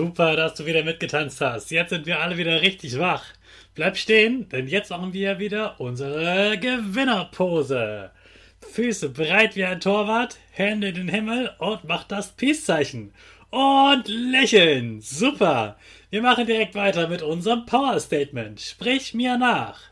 Super, dass du wieder mitgetanzt hast. Jetzt sind wir alle wieder richtig wach. Bleib stehen, denn jetzt machen wir wieder unsere Gewinnerpose. Füße breit wie ein Torwart, Hände in den Himmel und mach das Peace-Zeichen. Und lächeln. Super. Wir machen direkt weiter mit unserem Power Statement. Sprich mir nach.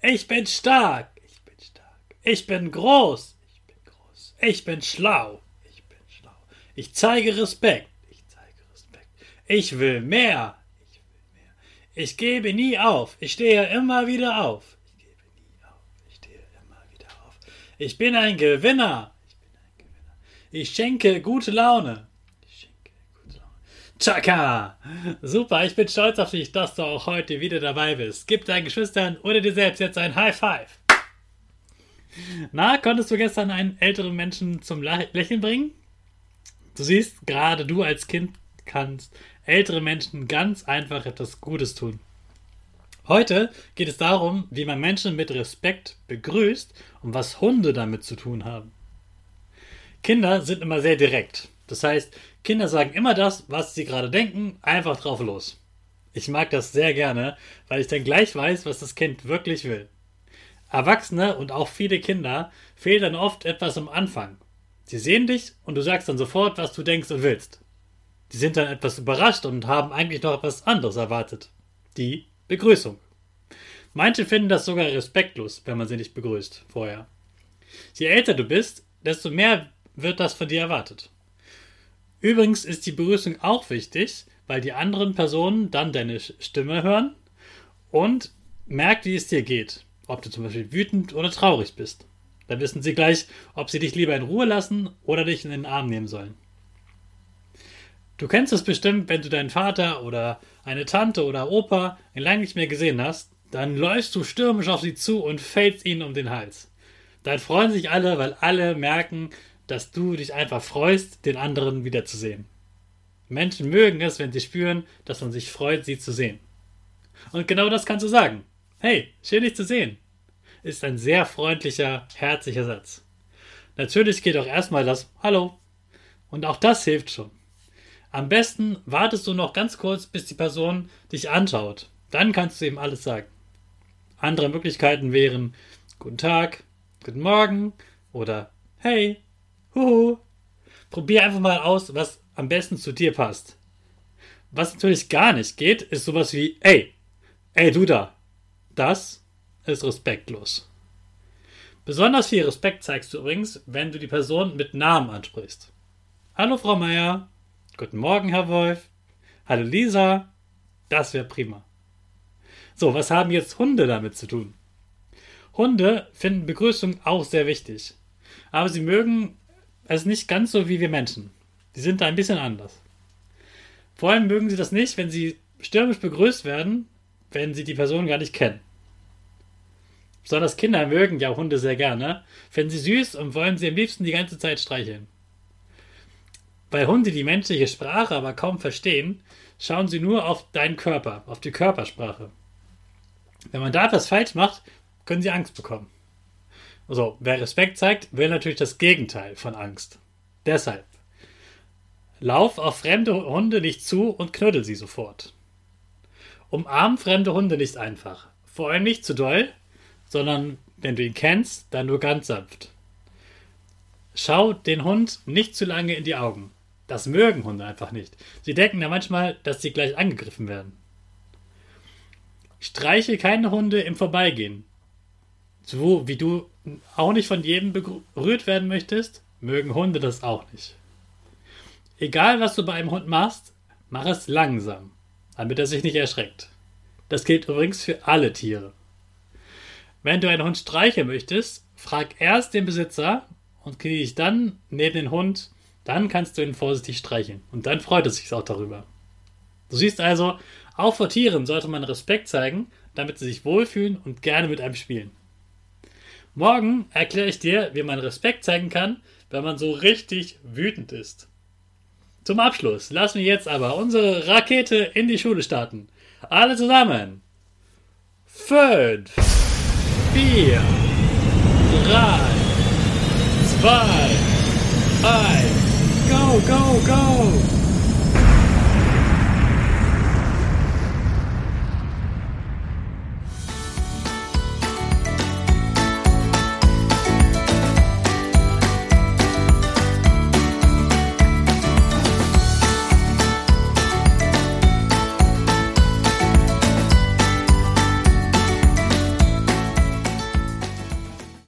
Ich bin stark. Ich bin stark. Ich bin groß. Ich bin groß. Ich bin schlau. Ich bin schlau. Ich zeige Respekt. Ich will mehr. Ich gebe nie auf. Ich stehe immer wieder auf. Ich gebe nie auf. Ich stehe immer wieder auf. Ich bin ein Gewinner. Ich bin ein Gewinner. Ich schenke gute Laune. Ich schenke gute Laune. Chaka! Super, ich bin stolz auf dich, dass du auch heute wieder dabei bist. Gib deinen Geschwistern oder dir selbst jetzt ein High Five. Na, konntest du gestern einen älteren Menschen zum Lächeln bringen? Du siehst, gerade du als Kind kannst ältere Menschen ganz einfach etwas Gutes tun. Heute geht es darum, wie man Menschen mit Respekt begrüßt und was Hunde damit zu tun haben. Kinder sind immer sehr direkt. Das heißt, Kinder sagen immer das, was sie gerade denken, einfach drauf los. Ich mag das sehr gerne, weil ich dann gleich weiß, was das Kind wirklich will. Erwachsene und auch viele Kinder fehlt dann oft etwas am Anfang. Sie sehen dich und du sagst dann sofort, was du denkst und willst. Die sind dann etwas überrascht und haben eigentlich noch etwas anderes erwartet. Die Begrüßung. Manche finden das sogar respektlos, wenn man sie nicht begrüßt vorher. Je älter du bist, desto mehr wird das von dir erwartet. Übrigens ist die Begrüßung auch wichtig, weil die anderen Personen dann deine Stimme hören und merkt, wie es dir geht. Ob du zum Beispiel wütend oder traurig bist. Dann wissen sie gleich, ob sie dich lieber in Ruhe lassen oder dich in den Arm nehmen sollen. Du kennst es bestimmt, wenn du deinen Vater oder eine Tante oder Opa lange nicht mehr gesehen hast, dann läufst du stürmisch auf sie zu und fällst ihnen um den Hals. Dann freuen sich alle, weil alle merken, dass du dich einfach freust, den anderen wiederzusehen. Menschen mögen es, wenn sie spüren, dass man sich freut, sie zu sehen. Und genau das kannst du sagen. Hey, schön dich zu sehen. Ist ein sehr freundlicher, herzlicher Satz. Natürlich geht auch erstmal das Hallo. Und auch das hilft schon. Am besten wartest du noch ganz kurz, bis die Person dich anschaut. Dann kannst du ihm alles sagen. Andere Möglichkeiten wären Guten Tag, Guten Morgen oder Hey, huhu. Probier einfach mal aus, was am besten zu dir passt. Was natürlich gar nicht geht, ist sowas wie Ey, ey du da. Das ist respektlos. Besonders viel Respekt zeigst du übrigens, wenn du die Person mit Namen ansprichst. Hallo Frau Meier, Guten Morgen, Herr Wolf. Hallo Lisa. Das wäre prima. So, was haben jetzt Hunde damit zu tun? Hunde finden Begrüßung auch sehr wichtig. Aber sie mögen es nicht ganz so wie wir Menschen. Sie sind da ein bisschen anders. Vor allem mögen sie das nicht, wenn sie stürmisch begrüßt werden, wenn sie die Person gar nicht kennen. Besonders Kinder mögen ja Hunde sehr gerne, finden sie süß und wollen sie am liebsten die ganze Zeit streicheln. Weil Hunde die menschliche Sprache aber kaum verstehen, schauen sie nur auf deinen Körper, auf die Körpersprache. Wenn man da etwas falsch macht, können sie Angst bekommen. Also, wer Respekt zeigt, will natürlich das Gegenteil von Angst. Deshalb, Lauf auf fremde Hunde nicht zu und knuddel sie sofort. Umarm fremde Hunde nicht einfach. Vor allem nicht zu doll, sondern wenn du ihn kennst, dann nur ganz sanft. Schau den Hund nicht zu lange in die Augen. Das mögen Hunde einfach nicht. Sie denken ja manchmal, dass sie gleich angegriffen werden. Streiche keine Hunde im Vorbeigehen. So wie du auch nicht von jedem berührt werden möchtest, mögen Hunde das auch nicht. Egal, was du bei einem Hund machst, mach es langsam, damit er sich nicht erschreckt. Das gilt übrigens für alle Tiere. Wenn du einen Hund streicheln möchtest, frag erst den Besitzer und knie dich dann neben den Hund, dann kannst du ihn vorsichtig streicheln und dann freut es sich auch darüber. Du siehst also, auch vor Tieren sollte man Respekt zeigen, damit sie sich wohlfühlen und gerne mit einem spielen. Morgen erkläre ich dir, wie man Respekt zeigen kann, wenn man so richtig wütend ist. Zum Abschluss lassen wir jetzt aber unsere Rakete in die Schule starten. Alle zusammen. 5, 4, 3, 2, 1. go, go!